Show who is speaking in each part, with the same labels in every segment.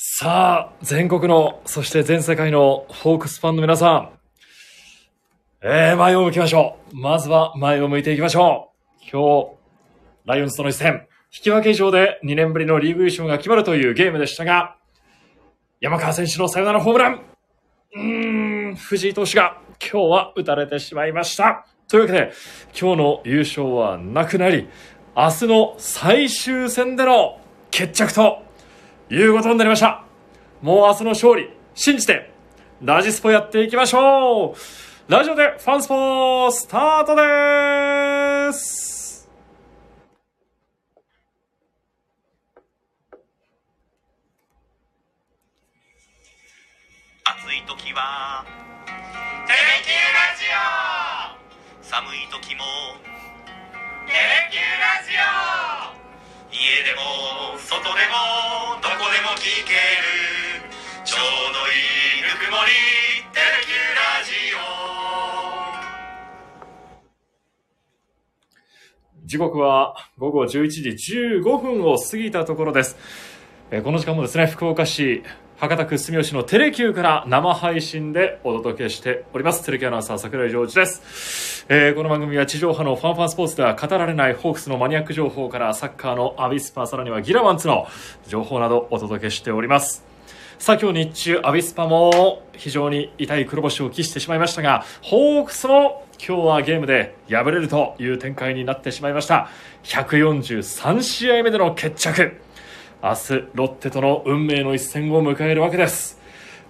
Speaker 1: さあ、全国の、そして全世界のフォークスファンの皆さん。えー、前を向きましょう。まずは前を向いていきましょう。今日、ライオンズとの一戦、引き分け以上で2年ぶりのリーグ優勝が決まるというゲームでしたが、山川選手のサヨナラホームラン。うーん、藤井投手が今日は打たれてしまいました。というわけで、今日の優勝はなくなり、明日の最終戦での決着ということになりました。もう明日の勝利、信じて、ラジスポやっていきましょう。ラジオでファンスポスタートです。
Speaker 2: 暑い時は「テレキューラジオ」寒い時も「テレキューラジオ」家でも外でもどこでも聞けるちょうどいいぬくもり「テレキュラジオ」
Speaker 1: 時刻は午後11時15分を過ぎたところです。この時間もですね、福岡市博多区住吉のテレキューから生配信でお届けしております。テレキューアナウンサー桜井ジョージです。えーこの番組は地上波のファンファンスポーツでは語られないホークスのマニアック情報からサッカーのアビスパ、さらにはギラマンツの情報などお届けしております。さあ今日日中アビスパも非常に痛い黒星を喫してしまいましたがホークスも今日はゲームで敗れるという展開になってしまいました143試合目での決着明日ロッテとの運命の一戦を迎えるわけです。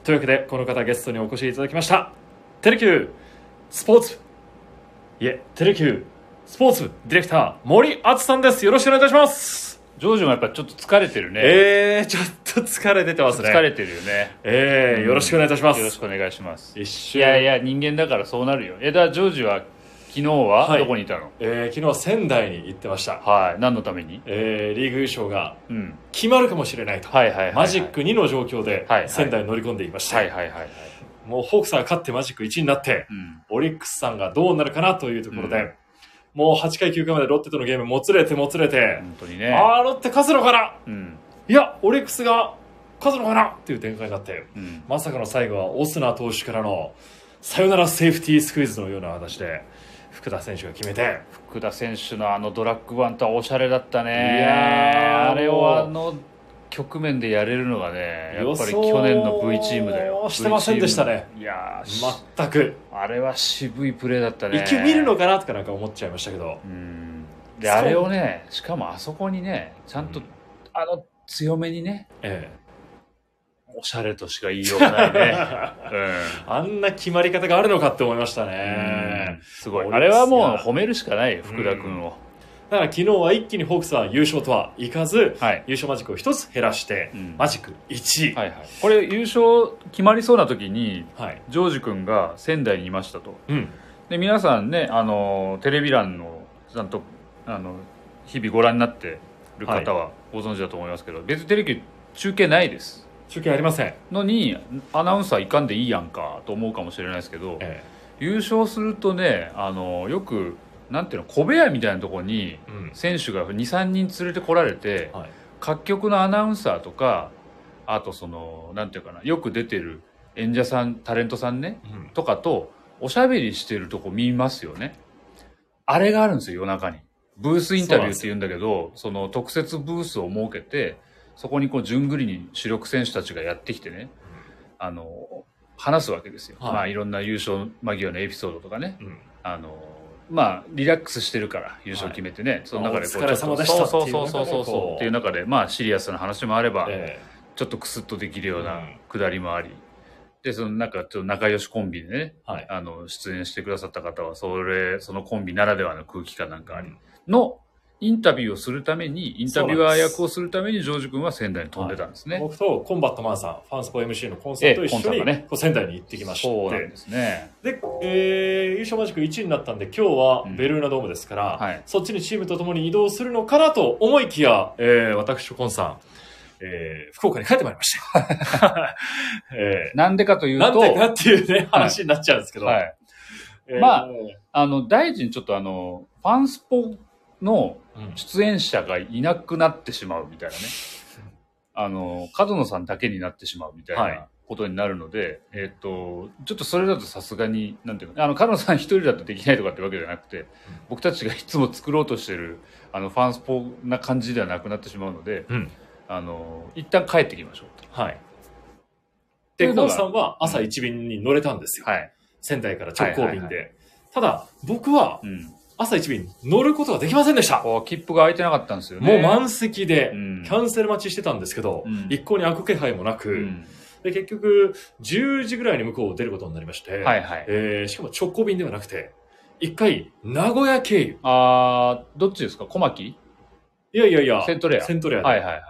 Speaker 1: というわけでこの方ゲストにお越しいただきました。テレキュースポーツ部。いえテレキュースポーツ部。ディレクター森敦さんです。よろしくお願いいたします。
Speaker 3: ジョージもやっぱちょっと疲れてるね。
Speaker 1: えー、ちょっと疲れ出てますね。
Speaker 3: 疲れてるよね。
Speaker 1: えー、よろしくお願いいたします。
Speaker 3: よろしくお願いします。
Speaker 1: 一
Speaker 3: い
Speaker 1: 瞬
Speaker 3: やいや、人間だからそうなるよ。え、だジョージは昨日は
Speaker 1: はい
Speaker 3: どこにいたの、
Speaker 1: えー昨日は仙台に行ってました、
Speaker 3: はい。何のために？
Speaker 1: えーリーグ優勝が
Speaker 3: うん。
Speaker 1: 決まるかもしれないと、
Speaker 3: はいはいはいはい
Speaker 1: マジック2の状況で
Speaker 3: はいはい
Speaker 1: 仙台に乗り込んでいまして、
Speaker 3: はいはいはいはい。
Speaker 1: もうホークスが勝ってマジック1になって
Speaker 3: うん。
Speaker 1: オリックスさんがどうなるかなというところで、
Speaker 3: うん
Speaker 1: もう8回9回までロッテとのゲームもつれてもつれて、
Speaker 3: 本当にね。
Speaker 1: ああロッテ勝つのかな？
Speaker 3: うん。
Speaker 1: いやオリックスが勝つのかな？っていう展開になって
Speaker 3: うん。
Speaker 1: まさかの最後はオスナ投手からのサヨナラセーフティースクイズのような形で福田選手が決めて
Speaker 3: 福田選手のあのドラッグバントはおしゃれだったね。
Speaker 1: いやー
Speaker 3: あれをあの局面でやれるのがね、やっぱり去年の V チームだよ。
Speaker 1: してませんでしたね。
Speaker 3: いや
Speaker 1: 全く
Speaker 3: あれは渋いプレーだったね。
Speaker 1: 一球見るのかなとかなんか思っちゃいましたけど
Speaker 3: うんであれをねしかもあそこにねちゃんと、
Speaker 1: うん
Speaker 3: あの強めにね
Speaker 1: え
Speaker 3: おしゃれとしか言いようがない
Speaker 1: え
Speaker 3: ね、
Speaker 1: あんな決まり方があるのかって思いました
Speaker 3: うん。
Speaker 1: ね
Speaker 3: すごい。あれはもう褒めるしかないよ福田君を、
Speaker 1: だから昨日は一気にホークスは優勝とはいかず
Speaker 3: はい。
Speaker 1: 優勝マジックを一つ減らして、
Speaker 3: うん。
Speaker 1: マジック1
Speaker 3: はいはい。これ優勝決まりそうな時に
Speaker 1: はい、
Speaker 3: ジョージ君が仙台にいましたと。
Speaker 1: うん。
Speaker 3: で皆さんねあのテレビ欄のちゃんとあの日々ご覧になってる方はご存知だと思いますけど、別にテレビ中継ないです
Speaker 1: 中継ありません、
Speaker 3: のにアナウンサーいかんでいいやんかと思うかもしれないですけど
Speaker 1: え
Speaker 3: 優勝するとねあのよくなんていうの小部屋みたいなところに選手が23人連れてこられて
Speaker 1: はい。
Speaker 3: 各局のアナウンサーとかあとそのなんていうかなよく出てる演者さんタレントさんね
Speaker 1: うん。
Speaker 3: とかとおしゃべりしてるとこ見ますよね。あれがあるんですよ夜中に。ブースインタビューって言うんだけどその特設ブースを設けてそこにこう順繰りに主力選手たちがやってきてねあの話すわけですよ、
Speaker 1: はい。
Speaker 3: まあいろんな優勝間際のエピソードとかね。
Speaker 1: うん。
Speaker 3: あのまあリラックスしてるから優勝決めてね、その中でこう
Speaker 1: お疲れ様でした
Speaker 3: そうそうそうそうそうっていう中でまあシリアスな話もあれば、
Speaker 1: え
Speaker 3: ちょっとクスッとできるよう
Speaker 1: う
Speaker 3: なん。くだりもあり、でそのなんかちょっと仲良しコンビでね
Speaker 1: えはい。
Speaker 3: あの出演してくださった方はそれそのコンビならではの空気感なんかあり。のインタビューをするためにインタビュアー役をするためにジョージ君は仙台に飛んでたんですね、
Speaker 1: 僕とコンバットマンさんファンスポ MC のコンさんと一緒に、
Speaker 3: ね。
Speaker 1: 仙台に行ってきまして。
Speaker 3: そうなんですね。
Speaker 1: で、えー優勝マジック1になったんで今日は
Speaker 3: うん。
Speaker 1: ベルーナドームですから、
Speaker 3: はい。
Speaker 1: そっちにチームとともに移動するのかなと思いきや、えー私とコンさん、えー福岡に帰ってまいりました。え
Speaker 3: なんでかとい
Speaker 1: ー
Speaker 3: うと
Speaker 1: なんでかっていうね、話になっちゃうんですけど。
Speaker 3: はい。
Speaker 1: えー。
Speaker 3: まああの大臣ちょっとあのファンスポの
Speaker 1: うん
Speaker 3: 出演者がいなくなってしまうみたいなね あの、角野さんだけになってしまうみたい
Speaker 1: はい
Speaker 3: なことになるので、えっと、ちょっとそれだとさすがに、なんていうの、あの、角野さん一人だとできないとかってわけじゃなくて、僕たちがいつも作ろうとしてる、あの、ファンスポな感じではなくなってしまうので、
Speaker 1: うん。
Speaker 3: あの、一旦帰ってきましょうと。
Speaker 1: はい。で、
Speaker 3: というのが
Speaker 1: コンさんは朝一便に乗れたんですよ。
Speaker 3: はい。
Speaker 1: 仙台から直行便で。
Speaker 3: はいはい
Speaker 1: ただ、僕は
Speaker 3: うん。
Speaker 1: 朝一便乗ることができませんでした。
Speaker 3: 切符が空いてなかったんですよね。
Speaker 1: もう満席で、
Speaker 3: うん
Speaker 1: キャンセル待ちしてたんですけど、
Speaker 3: うん
Speaker 1: 一向に開く気配もなく、
Speaker 3: うん。
Speaker 1: で、結局、10時ぐらいに向こうを出ることになりまして、
Speaker 3: はいはい。
Speaker 1: えーしかも直行便ではなくて、一回、名古屋経由。
Speaker 3: あー、どっちですか？小牧？
Speaker 1: いやいやいや、
Speaker 3: セントレア
Speaker 1: セントレア
Speaker 3: はいはいはい。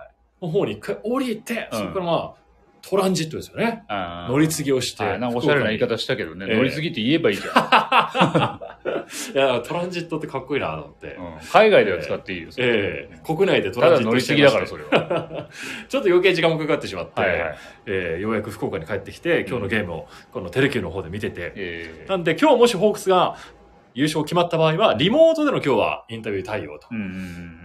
Speaker 1: の方に一回降りて、
Speaker 3: うん
Speaker 1: そこからまあ、トランジットですよね。乗り継ぎをして。
Speaker 3: はい、なんかおしゃれな言い方したけどね、
Speaker 1: ええ
Speaker 3: 乗り継ぎって言えばいいじゃん。
Speaker 1: いや、トランジットってかっこいいなと思って。
Speaker 3: うん海外では使っていいよ。
Speaker 1: ええ国内でト
Speaker 3: た
Speaker 1: ランジッ
Speaker 3: だ乗り継ぎだから、それは。
Speaker 1: ちょっと余計時間もかかってしまって、
Speaker 3: はいはい。
Speaker 1: えーようやく福岡に帰ってきて、今日のゲームをこのテレキューの方で見てて、
Speaker 3: ええ
Speaker 1: なんで今日もしホークスが優勝決まった場合は、リモートでの今日はインタビュー対応と。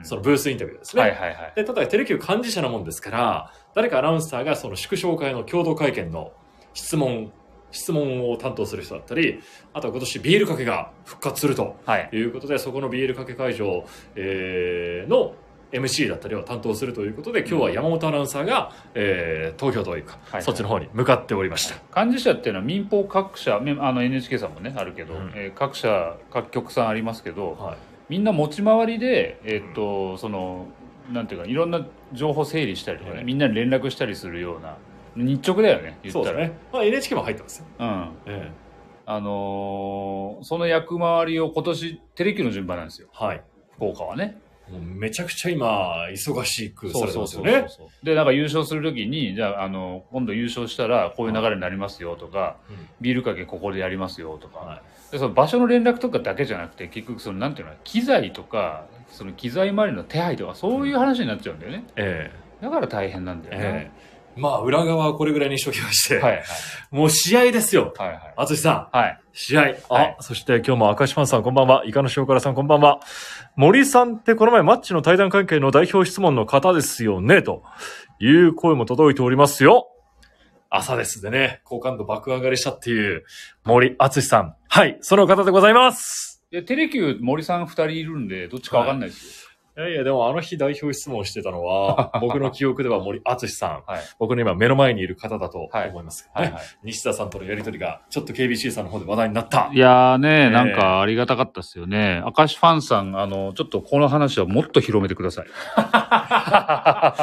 Speaker 1: そのブースインタビューですね。
Speaker 3: はいはいはい。
Speaker 1: で、ただテレキュー幹事者なもんですから、誰かアナウンサーがその祝勝会の共同会見の質問、質問を担当する人だったり、あとは今年ビールかけが復活すると
Speaker 3: はい。
Speaker 1: いうことで、そこのビールかけ会場、えーの MC だったりを担当するということで、今日は山本アナウンサーが、えー投票というか、
Speaker 3: はい
Speaker 1: そっちの方に向かっておりました。
Speaker 3: 幹事社っていうのは民放各社、めあの NHK さんもね、あるけど、
Speaker 1: うん
Speaker 3: えー各社、各局さんありますけど、
Speaker 1: はい。
Speaker 3: みんな持ち回りで、えっと、その、なんていうか、いろんな情報整理したりとかね、
Speaker 1: はい
Speaker 3: みんなに連絡したりするような、日直だよね、言ったら。
Speaker 1: そうですね。まあ NHK も入ってますよ。
Speaker 3: うん。
Speaker 1: え
Speaker 3: あのーその役回りを今年、テレキューの順番なんですよ、
Speaker 1: えはい。
Speaker 3: 福岡はね。
Speaker 1: もうめちゃくちゃ今、忙しくされてますよ
Speaker 3: そう
Speaker 1: ね。
Speaker 3: そうで、なんか優勝するときに、じゃあ、あの、今度優勝したらこういう流れになりますよとか、
Speaker 1: うん
Speaker 3: ビールかけここでやりますよとか、
Speaker 1: はい
Speaker 3: でその場所の連絡とかだけじゃなくて、結局その、なんていうの、機材とか、その機材周りの手配とか、そういう話になっちゃうんだよね。
Speaker 1: え
Speaker 3: だから大変なんだ
Speaker 1: え
Speaker 3: よね。
Speaker 1: ええまあ、裏側はこれぐらいにしときまして、
Speaker 3: はいはい。
Speaker 1: もう試合ですよ。
Speaker 3: はいはい。
Speaker 1: 淳さん、
Speaker 3: はい。
Speaker 1: 試合。あ、
Speaker 3: はい
Speaker 1: そして今日も明石ファンさんこんばんは。イカの塩辛さんこんばんは。森さんってこの前マッチの対談関係の代表質問の方ですよね、という声も届いておりますよ。朝ですでね、好感度爆上がりしたっていう森敦さん。はい、その方でございます。
Speaker 3: で、テレキュー森さん二人いるんで、どっちかわかんないです
Speaker 1: いやいや、でもあの日代表質問してたのは、僕の記憶では森敦さん。
Speaker 3: よ。はい。
Speaker 1: 僕の今目の前にいる方だと思います、
Speaker 3: はいはい。
Speaker 1: 西田さんとのやりとりが、ちょっと KBC さんの方で話題になった。
Speaker 3: いやーね、
Speaker 1: え
Speaker 3: なんかありがたかったっすよね。明石ファンさん、あの、ちょっとこの話はもっと広めてください。
Speaker 1: 確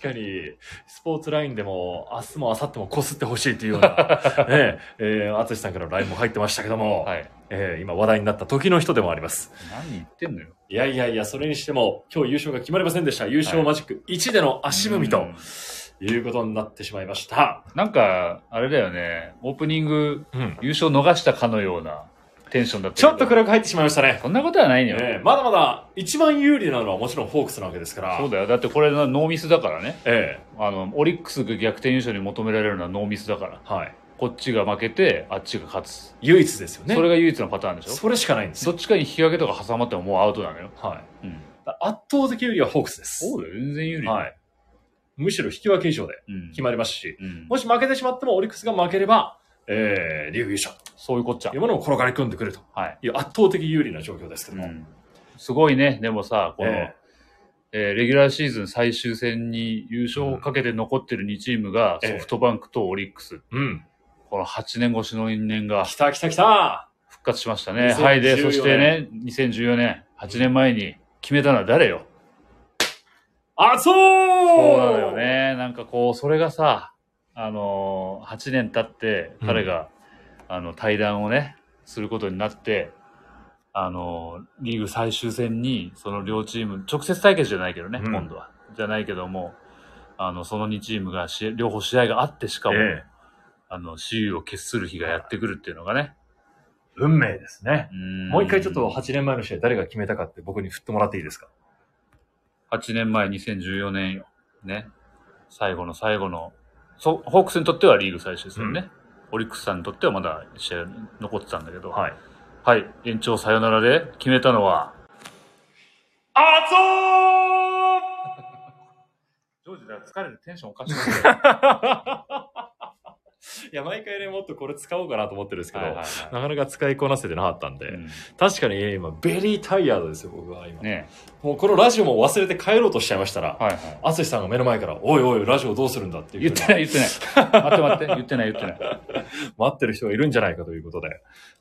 Speaker 1: かに、スポーツラインでも、明日も明後日もこすってほしいっていうような、ねえー、淳さんからの LINE も入ってましたけども、
Speaker 3: はい。
Speaker 1: えー今話題になった時の人でもあります。
Speaker 3: 何言ってんのよ。
Speaker 1: いやいやいや、それにしても、今日優勝が決まりませんでした。優勝マジック1での足踏みと
Speaker 3: うん
Speaker 1: いうことになってしまいました。
Speaker 3: なんか、あれだよね、オープニング
Speaker 1: うん。
Speaker 3: 優勝逃したかのようなテンションだった
Speaker 1: ちょっと暗く入ってしまいましたね。
Speaker 3: そんなことはないのよ。
Speaker 1: えーまだまだ一番有利なのはもちろんホークスなわけですから。
Speaker 3: そうだよ。だってこれこっちが負けて、あっちが勝つ。
Speaker 1: 唯一ですよね。
Speaker 3: それが唯一のパターンでしょ？
Speaker 1: それしかないんですよ。
Speaker 3: どっちかに引き分けとか挟まってももうアウトなのよ。
Speaker 1: はい。
Speaker 3: うん。
Speaker 1: 圧倒的有利はホークスです。
Speaker 3: そうだよ。全然有利。
Speaker 1: はい。むしろ引き分け以上で
Speaker 3: うん。
Speaker 1: 決まりますし、
Speaker 3: うん。
Speaker 1: もし負けてしまってもオリックスが負ければ、えー、リーグ優勝
Speaker 3: そういうこっちゃ
Speaker 1: という。ものを転がり込んでくると
Speaker 3: はい。
Speaker 1: いう圧倒的有利な状況ですけども。
Speaker 3: うん。すごいね。でもさ、この、
Speaker 1: え
Speaker 3: えーレギュラーシーズン最終戦に優勝をかけて残ってる2チームが、
Speaker 1: ええ
Speaker 3: ソフトバンクとオリックス。
Speaker 1: うん。
Speaker 3: この8年越しの因縁が
Speaker 1: 来た来た来た
Speaker 3: 復活しましたね。
Speaker 1: 2014
Speaker 3: はい。で、そしてね、2014年、8年前に決めたのは誰よ？
Speaker 1: あそう
Speaker 3: そうなのよ。ね。なんかこう、それがさ、あのー、8年経って、彼が、あの、対談をね、することになって、あのー、リーグ最終戦に、その両チーム、直接対決じゃないけどね、
Speaker 1: うん
Speaker 3: 今度は。じゃないけども、あの、その2チームがし、両方試合があって、しかも、
Speaker 1: ええ
Speaker 3: あの、私有を決する日がやってくるっていうのがね。
Speaker 1: 運命ですね。
Speaker 3: うん
Speaker 1: もう一回ちょっと8年前の試合誰が決めたかって僕に振ってもらっていいですか
Speaker 3: ？8年前、2014年よ。ね。最後の最後の、そホークスにとってはリーグ最終戦ね。オリックスさんにとってはまだ試合残ってたんだけど。
Speaker 1: はい。
Speaker 3: はい。延長サヨナラで決めたのは、
Speaker 1: あそう
Speaker 3: ジョージだ疲れてテンションおかしくな
Speaker 1: いや、毎回ね、もっとこれ使おうかなと思ってるんですけど、
Speaker 3: はいはいは
Speaker 1: なかなか使いこなせてなかったんで、
Speaker 3: いうん
Speaker 1: 確かに今、ベリータイヤードですよ、僕は今。
Speaker 3: ね
Speaker 1: もうこのラジオも忘れて帰ろうとしちゃいましたら、
Speaker 3: はいはい。
Speaker 1: 淳さんが目の前から、おいおい、ラジオどうするんだっていう
Speaker 3: 言ってない言ってない。待って待って。言ってない言ってない。
Speaker 1: 待ってる人がいるんじゃないかということで。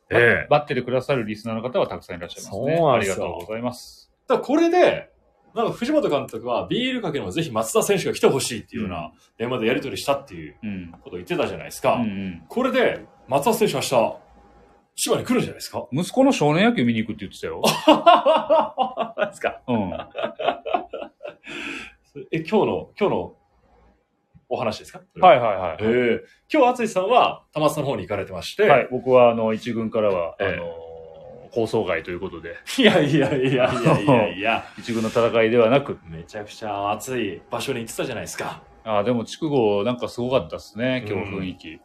Speaker 1: ええ
Speaker 3: 待っててくださるリスナーの方はたくさんいらっしゃいますね。
Speaker 1: そうなん
Speaker 3: あり
Speaker 1: ですよ
Speaker 3: がとうございます。
Speaker 1: だからこれで、なんか藤本監督はビールかけにもぜひ松田選手が来てほしいっていうような電話でやり取りしたっていう
Speaker 3: うん。
Speaker 1: ことを言ってたじゃないです
Speaker 3: う
Speaker 1: か。
Speaker 3: んうん。
Speaker 1: これで、松田選手明日、千葉に来るんじゃないですか？
Speaker 3: 息子の少年野球見に行くって言ってたよ。
Speaker 1: 何ですか
Speaker 3: うん。
Speaker 1: え、今日の、今日のお話ですか？
Speaker 3: はいはいはい。
Speaker 1: ええ今日淳さんは玉津の方に行かれてまして、
Speaker 3: はい、僕はあの一軍からは、
Speaker 1: ええ
Speaker 3: あの構想外ということで。
Speaker 1: いやいやいやいやいやいや、
Speaker 3: 一軍の戦いではなく。
Speaker 1: めちゃくちゃ暑い場所に行ってたじゃないですか。
Speaker 3: あーでも筑後なんかすごかったですね今日
Speaker 1: うん
Speaker 3: 雰囲気、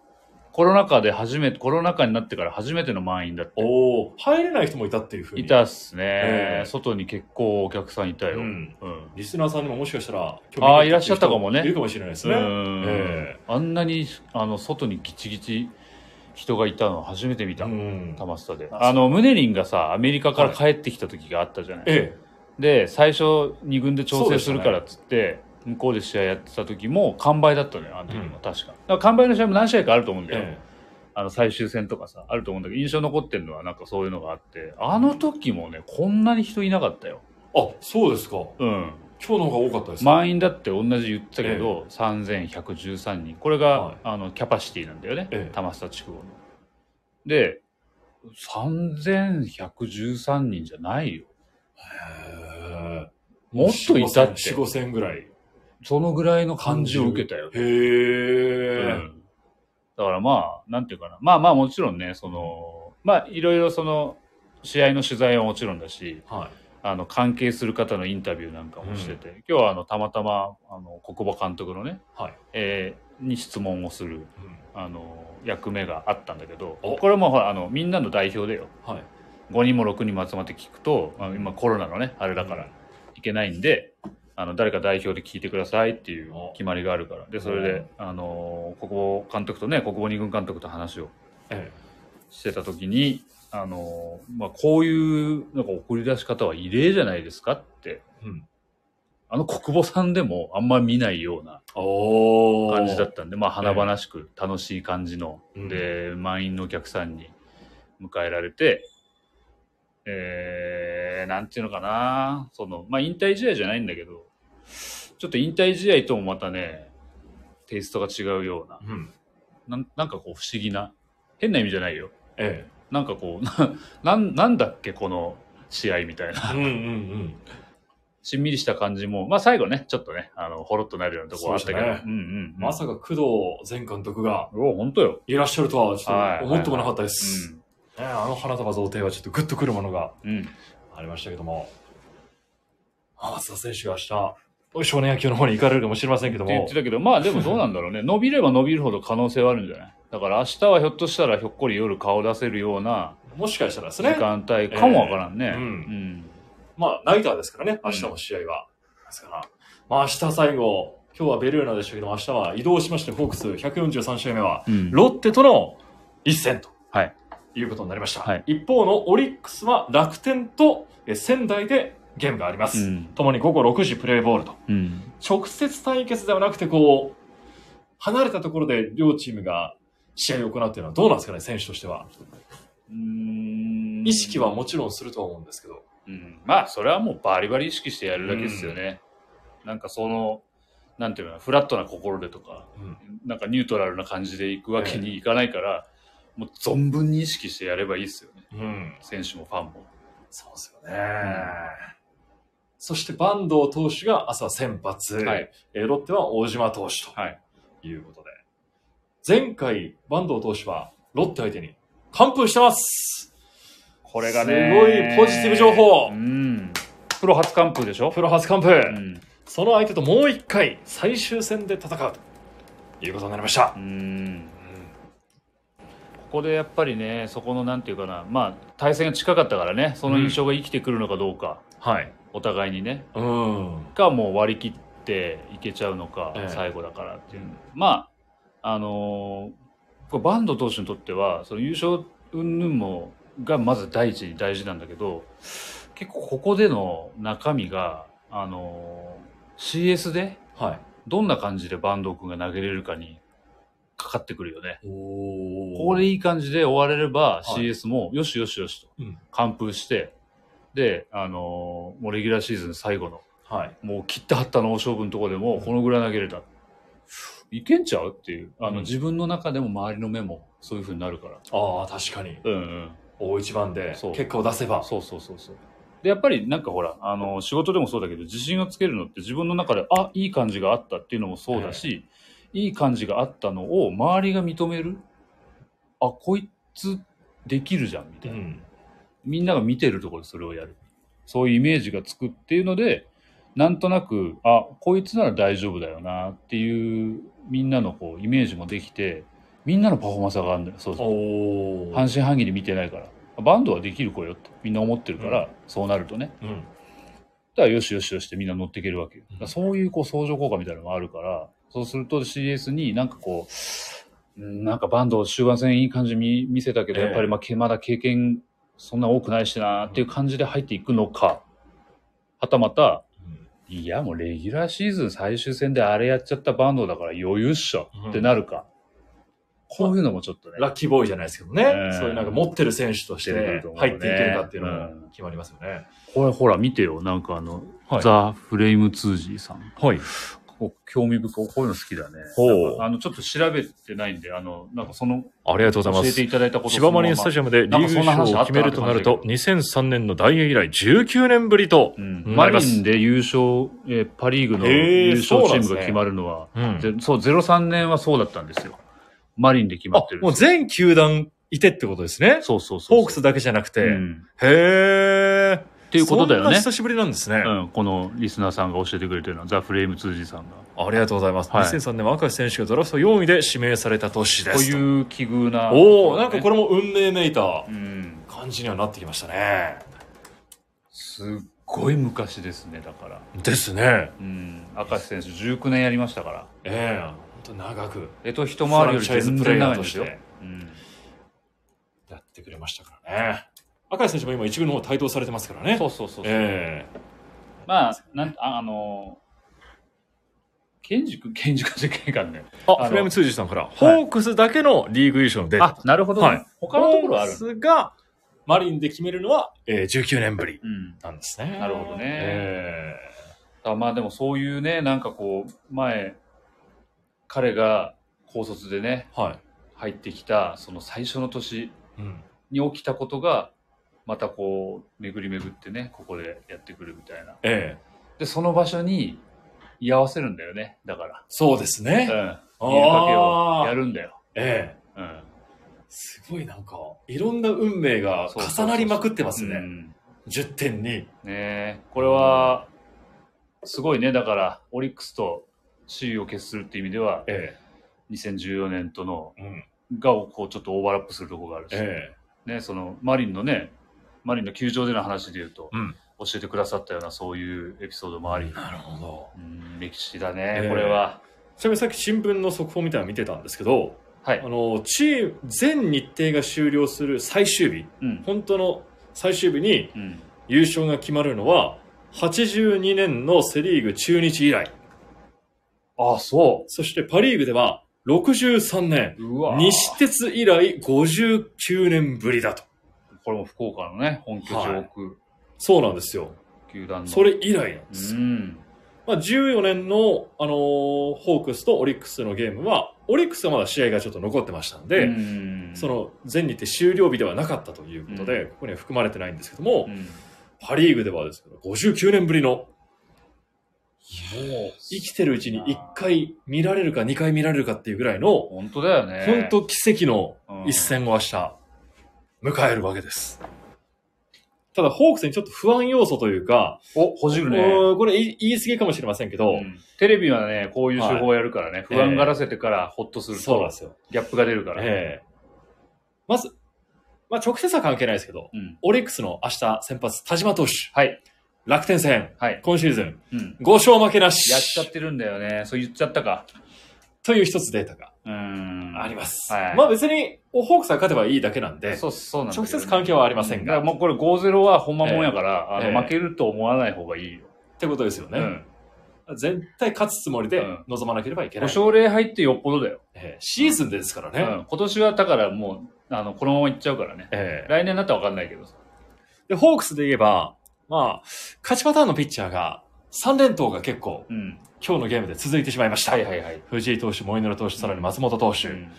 Speaker 3: コロナ禍で初めてコロナ禍になってから初めての満員だって。
Speaker 1: おお入れない人もいたっていうふうに。
Speaker 3: いたっすね、
Speaker 1: ええ。
Speaker 3: 外に結構お客さんいたよ、
Speaker 1: う
Speaker 3: うん。
Speaker 1: ん。リスナーさんにももしかしたら、
Speaker 3: あーいらっしゃったかもね。
Speaker 1: いるかもしれないですね。
Speaker 3: うん。
Speaker 1: え。
Speaker 3: あんなにあの外にギチギチ人がいたの初めて見た、
Speaker 1: うん。
Speaker 3: 玉スタで。
Speaker 1: あ
Speaker 3: あのムネリンがさアメリカから帰ってきた時があったじゃない、
Speaker 1: え
Speaker 3: で最初2軍で調整するからっつって、向こうで試合やってた時も完売だったのよあの時も、
Speaker 1: うん。
Speaker 3: 確か。だから完売の試合も何試合かあると思うん
Speaker 1: え。
Speaker 3: だよ、
Speaker 1: え
Speaker 3: あの最終戦とかさあると思うんだけど印象残ってるのはなんかそういうのがあってあの時もねこんなに人いなかったよ。
Speaker 1: え。あ、そうですか。
Speaker 3: うん
Speaker 1: 今日の方が多かったですか。
Speaker 3: 満員だって同じ言ってたけど、3113人これが、
Speaker 1: はい
Speaker 3: あのキャパシティなんだよね、
Speaker 1: ええ
Speaker 3: 玉下地区ので3113人じゃないよ
Speaker 1: へえ。
Speaker 3: もっといたって
Speaker 1: 4、5千ぐらい。
Speaker 3: そのぐらいの感じを受けたよ
Speaker 1: へえ。
Speaker 3: うんだからまあ、なんていうかな。まあまあもちろんね、その、まあいろいろその、試合の取材はもちろんだし、
Speaker 1: はい。
Speaker 3: あの、関係する方のインタビューなんかもしてて、今日はあの、たまたま、あの、国母監督のね、
Speaker 1: はい。
Speaker 3: えーに質問をする、
Speaker 1: うん
Speaker 3: あの、役目があったんだけど、
Speaker 1: お
Speaker 3: これもほら、あの、みんなの代表でよ。
Speaker 1: はい。
Speaker 3: 5人も6人も集まって聞くと、まあ、今コロナのね、あれだから、いけないんで、あの、誰か代表で聞いてくださいっていう決まりがあるから。で、それで、あの、国母監督とね、国母二軍監督と話を
Speaker 1: え
Speaker 3: してた時に、あの、まあ、こういう、なんか送り出し方は異例じゃないですかって、
Speaker 1: え。うん。
Speaker 3: あの国母さんでもあんま見ないような感じだったんで、まあ、華々しく楽しい感じの、
Speaker 1: うん
Speaker 3: で、満員のお客さんに迎えられて、えー、なんていうのかな、その、まあ、引退試合じゃないんだけど、ちょっと引退試合ともまたね、テイストが違うような、
Speaker 1: うん。
Speaker 3: なんなんかこう不思議な、変な意味じゃないよ。
Speaker 1: え
Speaker 3: なんかこう、な なんなんだっけ、この試合みたいな
Speaker 1: え。。うんうんうん。
Speaker 3: しんみりした感じも、まあ最後ね、ちょっとね、あの、ほろっとなるようなところあったけど、
Speaker 1: そう
Speaker 3: んうん、うん。
Speaker 1: まさか工藤前監督が
Speaker 3: お本当よ。
Speaker 1: いらっしゃるとはちょ
Speaker 3: はい
Speaker 1: っと思ってもなかったです。ねあの花束贈呈はちょっとグッとくるものが。ありましたけども、あ松田選手が明日、少年野球の方に行かれるかもしれませんけども
Speaker 3: って言って、たけど、まあでもどうなんだろうね。伸びれば伸びるほど可能性はあるんじゃない？だから明日はひょっとしたらひょっこり夜顔出せるような
Speaker 1: もしかしたらです
Speaker 3: 時
Speaker 1: ね、
Speaker 3: 間帯かもわからんね。
Speaker 1: ええうん
Speaker 3: うん。
Speaker 1: まあナイターですからね、明日も試合は。ですから、まあ明日最後、今日はベルーナでしたけど、明日は移動しまして、ホークス143試合目は、
Speaker 3: うん
Speaker 1: ロッテとの一戦と
Speaker 3: はい。
Speaker 1: いうことになりました。
Speaker 3: はい
Speaker 1: 一方のオリックスは楽天とえ仙台でゲームがあります。
Speaker 3: うん。
Speaker 1: ともに午後6時プレーボールと。
Speaker 3: うん。
Speaker 1: 直接対決ではなくて、こう、離れたところで両チームが試合を行うっていうのはどうなんですかね、選手としては。
Speaker 3: うん。
Speaker 1: 意識はもちろんするとは思うんですけど。
Speaker 3: うん、まあそれはもうバリバリ意識してやるだけですよね、なんかそのなんていうのフラットな心でとか
Speaker 1: うん。
Speaker 3: なんかニュートラルな感じでいくわけにいかないから、もう存分に意識してやればいいですよね。
Speaker 1: うん。
Speaker 3: 選手もファンも。
Speaker 1: そうですよね。そして坂東投手が朝先発、
Speaker 3: はい。
Speaker 1: えーロッテは大島投手と
Speaker 3: はい。
Speaker 1: いうことで、前回坂東投手はロッテ相手に完封してます。
Speaker 3: これがね
Speaker 1: すごいポジティブ情報。
Speaker 3: うん。プロ初完封でしょ？
Speaker 1: プロ初完封、
Speaker 3: うん。
Speaker 1: その相手ともう一回最終戦で戦うということになりました。
Speaker 3: う、ん。ここでやっぱりねそこのなんていうかなまあ対戦が近かったからねその印象が生きてくるのかどうか、
Speaker 1: はい。
Speaker 3: お互いにね。
Speaker 1: うん。
Speaker 3: かもう割り切っっていけちゃうのか、
Speaker 1: ええ。
Speaker 3: 最後だからっていう。まあ、あのーバンド投手にとっては、その優勝云々も、がまず第一に大事なんだけど、結構ここでの中身が、あのー CS で
Speaker 1: はい。
Speaker 3: どんな感じでバンド君が投げれるかにかかってくるよね。
Speaker 1: お
Speaker 3: ここでいい感じで終われれば
Speaker 1: はい
Speaker 3: CS もよしよしよしと
Speaker 1: うん
Speaker 3: 完封して、で、あのーもうレギュラーシーズン最後の
Speaker 1: はい。
Speaker 3: もう切ったはったの大勝負のところでも、このぐらい投げれた。いけんちゃうっていう。あの、
Speaker 1: うん
Speaker 3: 自分の中でも周りの目もそういう風になるから。
Speaker 1: ああ、確かに。
Speaker 3: うんうん。
Speaker 1: 大一番で結果を出せば。
Speaker 3: そうそうそうそう。で、やっぱりなんかほら、あの、仕事でもそうだけど、自信をつけるのって自分の中で、あ、いい感じがあったっていうのもそうだし、いい感じがあったのを周りが認める。あ、こいつできるじゃん、みたいな。
Speaker 1: うん。
Speaker 3: みんなが見てるところでそれをやる。そういうイメージがつくっていうので、なんとなく、あ、こいつなら大丈夫だよなっていう、みんなのこう、イメージもできて、みんなのパフォーマンスが上がるんだよ。そうそう。半信半疑で見てないから。バンドはできる子よってみんな思ってるから、
Speaker 1: うん
Speaker 3: そうなるとね。
Speaker 1: うん。
Speaker 3: だからよしよしよしってみんな乗っていけるわけよ。
Speaker 1: うん
Speaker 3: そういうこう相乗効果みたいなのがあるから、そうすると CS になんかこう、うんなんかバンド終盤戦いい感じ見見せたけど、
Speaker 1: ええ
Speaker 3: やっぱりまあけまだ経験そんな多くないしなっていう感じで入っていくのか、はたまた、いやもうレギュラーシーズン最終戦であれやっちゃったバンドだから余裕っしょってなるか。こういうのもちょっとね。
Speaker 1: ラッキーボーイじゃないですけどね。
Speaker 3: ええ
Speaker 1: そういうなんか持ってる選手として入っていけるかっていうの
Speaker 3: うん
Speaker 1: も決まりますよね。
Speaker 3: これほら見てよ。なんかあの、
Speaker 1: はい
Speaker 3: ザ・フレイムツージーさん。
Speaker 1: はい。
Speaker 3: こう興味深い。こういうの好きだね。
Speaker 1: ほう
Speaker 3: あの、ちょっと調べてないんで、あの、なんかその、
Speaker 1: ありがとうございます
Speaker 3: 教えて。いただいたこと
Speaker 1: 芝マリンスタジアムでリーグ優勝を決めるとなると、2003年の大英以来19年ぶりと
Speaker 3: う、ん、
Speaker 1: なります
Speaker 3: マリンで優勝、えーパリーグの優勝チームが決まるのは、
Speaker 1: うん
Speaker 3: ぜそう、03年はそうだったんですよ。マリンで決まってる、
Speaker 1: あもう全球団いてってことですね。
Speaker 3: そうそうそう。
Speaker 1: ホークスだけじゃなくて。
Speaker 3: うん
Speaker 1: へー。っ
Speaker 3: っていうことだよね。
Speaker 1: 久しぶりなんですね。
Speaker 3: うん、このリスナーさんが教えてくれてるのは、ザ・フレームツージーさんが。
Speaker 1: ありがとうございます。
Speaker 3: はい
Speaker 1: 2003年は赤石選手がドラフト4位で指名された年で
Speaker 3: こう
Speaker 1: すと。
Speaker 3: いう奇遇な、
Speaker 1: おおなんかこ
Speaker 3: れ、
Speaker 1: れも運命めいた
Speaker 3: うん、
Speaker 1: 感じにはなってきましたね。
Speaker 3: すっごい昔ですね、だから。
Speaker 1: ですね。
Speaker 3: うん、明石選手19年やりましたから。
Speaker 1: ええ本当長く
Speaker 3: えと一回りより全然長いんですよ
Speaker 1: フランチャイズプレイヤーとして。
Speaker 3: うん
Speaker 1: やってくれましたからね。赤石選手も今一軍の方帯同されてますからね。
Speaker 3: そうそうそうそう。
Speaker 1: え
Speaker 3: まあ、なんああの、ケンジ君、ケンジ君じゃけんかんね。
Speaker 1: あフレーム通じさんから、ホークスだけのリーグ優勝のデータ。
Speaker 3: あ、なるほど、ね
Speaker 1: はい
Speaker 3: 他のところある
Speaker 1: ホークスがマリンで決めるのは、えー、19年ぶり
Speaker 3: うん。
Speaker 1: なんですね。
Speaker 3: なるほどね
Speaker 1: え
Speaker 3: あまあでもそういうね、なんかこう、前、彼が高卒でね、
Speaker 1: ーはい。
Speaker 3: 入ってきた、その最初の年
Speaker 1: うん。
Speaker 3: に起きたことが、またこう、巡り巡ってね、ここでやってくるみたいな。
Speaker 1: ええ
Speaker 3: で、その場所に居合わせるんだよね、だから。
Speaker 1: そうですね。
Speaker 3: うん。入れかけをやるんだよ。
Speaker 1: ええ
Speaker 3: うん。
Speaker 1: すごいなんか、いろんな運命が重なりまくってますね。
Speaker 3: うん
Speaker 1: 10点に。
Speaker 3: ねえこれは、すごいね、だから、オリックスと首位を決するっていう意味では、
Speaker 1: え
Speaker 3: 2014年との、
Speaker 1: えうん。
Speaker 3: が、こう、ちょっとオーバーラップするところがあるし、
Speaker 1: え
Speaker 3: ね、その、マリンのね、マリンの球場での話で言うと、
Speaker 1: うん
Speaker 3: 教えてくださったような、そういうエピソードもあり、
Speaker 1: えなるほど。
Speaker 3: うん、歴史だね、
Speaker 1: ええ
Speaker 3: これは。
Speaker 1: ちなみにさっき新聞の速報みたいなの見てたんですけど、
Speaker 3: はい
Speaker 1: あ。の、チーム、全日程が終了する最終日、
Speaker 3: うん。
Speaker 1: 本当の最終日に
Speaker 3: うん。
Speaker 1: 優勝が決まるのは、82年のセリーグ中日以来。
Speaker 3: あ、そ
Speaker 1: そしてパリーグでは63年、西鉄以来59年ぶりだと。
Speaker 3: これも福岡のね、本拠地を置く
Speaker 1: そうなんですよ。
Speaker 3: 球団の。
Speaker 1: それ以来なんで
Speaker 3: う
Speaker 1: す。
Speaker 3: ん。
Speaker 1: まあ、14年の、あのーホークスとオリックスのゲームは、オリックスはまだ試合がちょっと残ってましたんで、
Speaker 3: うん
Speaker 1: そ、の全日程終了日ではなかったということで、
Speaker 3: う
Speaker 1: ここには含まれてないんですけども、
Speaker 3: うん
Speaker 1: パリーグではですけど、59年ぶりの、
Speaker 3: もう
Speaker 1: 生きてるうちに1回見られるか2回見られるかっていうぐらいの、
Speaker 3: 本当だよね。
Speaker 1: 本当奇跡の
Speaker 3: うん
Speaker 1: 一戦を明日、迎えるわけです。ただ、ホークスにちょっと不安要素というか、
Speaker 3: お、ほじるね。
Speaker 1: これ言い過ぎかもしれませんけど、
Speaker 3: うんテレビはね、こういう手法をやるからね、不安がらせてからホッとすると
Speaker 1: そうなんで、すよ。
Speaker 3: ギャップが出るから。
Speaker 1: ええまず、まあ、直接は関係ないですけど、
Speaker 3: うん
Speaker 1: オリックスの明日先発、田島投手、
Speaker 3: はい。
Speaker 1: 楽天戦、
Speaker 3: はい。
Speaker 1: 今シーズン、
Speaker 3: うん。
Speaker 1: 5勝負けなし。
Speaker 3: やっちゃってるんだよね。そう言っちゃったか。
Speaker 1: という一つデータが
Speaker 3: うーん。
Speaker 1: あります。
Speaker 3: はい
Speaker 1: まあ別に、ホークスが勝てばいいだけなんで、
Speaker 3: そう、そうなんね
Speaker 1: 直接関係はありませんが
Speaker 3: だからもうこれ5-0はほんまもんやから、
Speaker 1: ええ
Speaker 3: あの、負けると思わない方がいいよ。
Speaker 1: ってことですよね。
Speaker 3: うん。
Speaker 1: 絶対勝つつもりで
Speaker 3: うん
Speaker 1: 臨まなければいけ
Speaker 3: 5
Speaker 1: ない。
Speaker 3: 勝0敗ってよっぽどだよ。
Speaker 1: えーシーズンでですからね。
Speaker 3: うん。今年はだからもう、あの、このままいっちゃうからね。
Speaker 1: えー
Speaker 3: 来年になったらわかんないけどさ。
Speaker 1: で、ホークスで言えば、まあ、勝ちパターンのピッチャーが3連投が結構
Speaker 3: うん。
Speaker 1: 今日のゲームで続いてしまいました。
Speaker 3: はいはいはい。
Speaker 1: 藤井投手、モイ投手、さらに松本投手。
Speaker 3: うん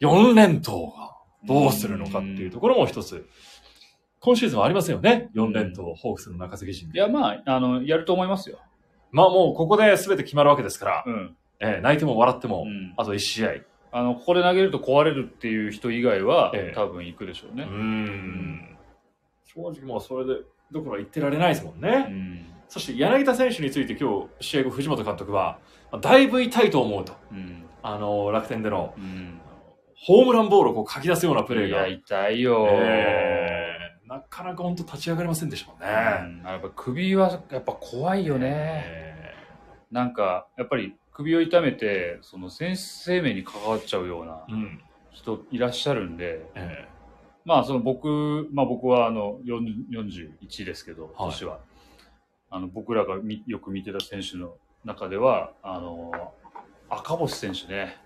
Speaker 1: 4連投がどうするのかっていうところも一つ。今シーズンはありませんよね。4連投、ホークスの中継ぎ陣で。
Speaker 3: いや、まあ、あの、やると思いますよ。
Speaker 1: まあもうここで全て決まるわけですから、
Speaker 3: うん。
Speaker 1: えー泣いても笑っても、
Speaker 3: うん
Speaker 1: あと1試合。
Speaker 3: あの、ここで投げると壊れるっていう人以外は、
Speaker 1: ええ
Speaker 3: 多分行くでしょうね
Speaker 1: うー。ん。正直もうそれで、どころか言ってられないですもんね。
Speaker 3: うん。
Speaker 1: そして柳田選手について今日試合後藤本監督は、まあだいぶ痛いと思うと。
Speaker 3: うん。
Speaker 1: あの、楽天での
Speaker 3: うん。
Speaker 1: ホームランボールをこう書き出すようなプレーが、
Speaker 3: 痛いよ。
Speaker 1: えーなかなか本当立ち上がれませんでしたもんね。
Speaker 3: うんやっぱ首はやっぱ怖いよね。
Speaker 1: え
Speaker 3: なんか、やっぱり首を痛めて、その選手生命に関わっちゃうような。人いらっしゃるんで、
Speaker 1: え
Speaker 3: まあその僕、まあ僕はあの40 41ですけど、
Speaker 1: はい
Speaker 3: 年は。あの僕らがみよく見てた選手の中では、あの、赤星選手ね、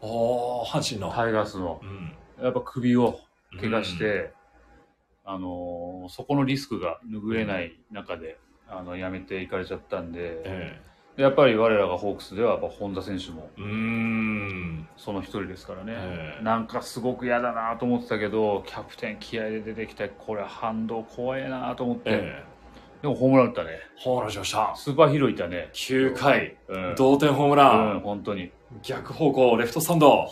Speaker 1: 阪神の。
Speaker 3: タイガースの、
Speaker 1: うん。
Speaker 3: やっぱ首を怪我して、あの、そこのリスクが拭えない中で、あの、辞めていかれちゃったんで、
Speaker 1: え
Speaker 3: でやっぱり我らがホークスでは、やっぱ本田選手も
Speaker 1: ー、うーん。
Speaker 3: その一人ですからね。
Speaker 1: えー
Speaker 3: なんかすごく嫌だなと思ってたけど、キャプテン気合で出てきて、これ反動怖いなと思って、
Speaker 1: え
Speaker 3: でもホームラン打ったね。
Speaker 1: ー、ホームランしました。
Speaker 3: スーパーヒーローいたね。
Speaker 1: 9回、
Speaker 3: うん。
Speaker 1: 同点ホームラ
Speaker 3: うん、
Speaker 1: ン、
Speaker 3: 本当に。
Speaker 1: 逆方向、レフトスタンド、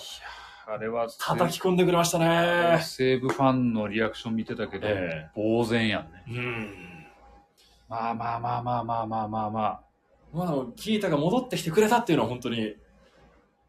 Speaker 3: あれは、
Speaker 1: 叩き込んでくれましたね。
Speaker 3: 西武ファンのリアクション見てたけど、
Speaker 1: え
Speaker 3: 呆然やんね。
Speaker 1: うん。
Speaker 3: まあまあまあまあまあまあまあまあ。
Speaker 1: まあ、ギータが戻ってきてくれたっていうのは本当に、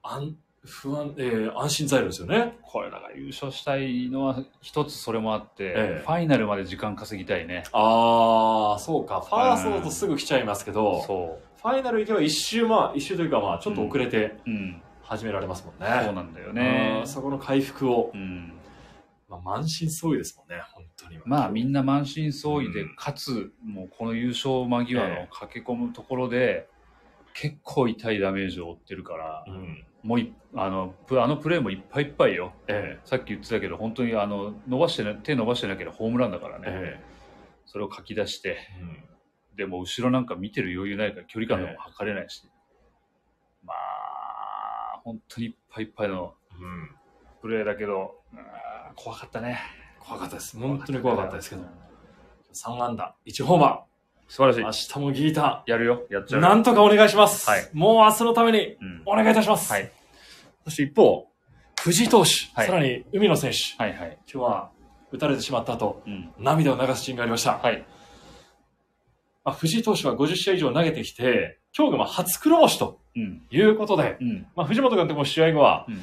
Speaker 1: 安、不安、えー、安心材料ですよね。
Speaker 3: これだから優勝したいのは一つそれもあって、
Speaker 1: ええ
Speaker 3: ファイナルまで時間稼ぎたいね。
Speaker 1: ああ、そうか。ファーストだとすぐ来ちゃいますけど、
Speaker 3: そ
Speaker 1: ファイナル行けば一周、まあ、一周というか、まあ、ちょっと遅れて
Speaker 3: う。うん。
Speaker 1: 始められますもんね。
Speaker 3: そうなんだよね
Speaker 1: うん。そこの回復を、
Speaker 3: うん。
Speaker 1: まあ、満身創痍ですもんね、本当に。
Speaker 3: まあみんな満身創痍で
Speaker 1: うん、
Speaker 3: かつ、もうこの優勝間際の駆け込むところで、結構痛いダメージを負ってるから
Speaker 1: う、ん。
Speaker 3: もういあのプあのプレーもいっぱいいっぱいよ。
Speaker 1: え
Speaker 3: さっき言ってたけど、本当にあの伸ばしてな手伸ばしてなければホームランだから
Speaker 1: え
Speaker 3: ね。
Speaker 1: え
Speaker 3: それを書き出して、
Speaker 1: えうん
Speaker 3: でも後ろなんか見てる余裕ないから距離感でも測れないし。まあ、本当にいっぱいいっぱいの
Speaker 1: うん。
Speaker 3: プレーだけど、うん怖かったね。
Speaker 1: 怖かったです。本当に怖かったですけど
Speaker 3: うん。
Speaker 1: 3安打、1ホーマー。
Speaker 3: 素晴らしい
Speaker 1: 明。日もギータ
Speaker 3: やるよ。やっちゃうよ。
Speaker 1: なんとかお願いします。
Speaker 3: はい
Speaker 1: もう明日のために
Speaker 3: うん
Speaker 1: お願いいたします。
Speaker 3: はい。
Speaker 1: そして一方、藤井投手、
Speaker 3: はい
Speaker 1: さらに海野選手、
Speaker 3: はいはい。
Speaker 1: 今日は打たれてしまった後、
Speaker 3: うん。
Speaker 1: 涙を流すシーンがありました。
Speaker 3: はい。
Speaker 1: まあ、藤井投手は50試合以上投げてきて、今日がまあ初黒星と
Speaker 3: うん。
Speaker 1: いうことで、
Speaker 3: うん。
Speaker 1: まあ、藤本監督も試合後は、
Speaker 3: うん。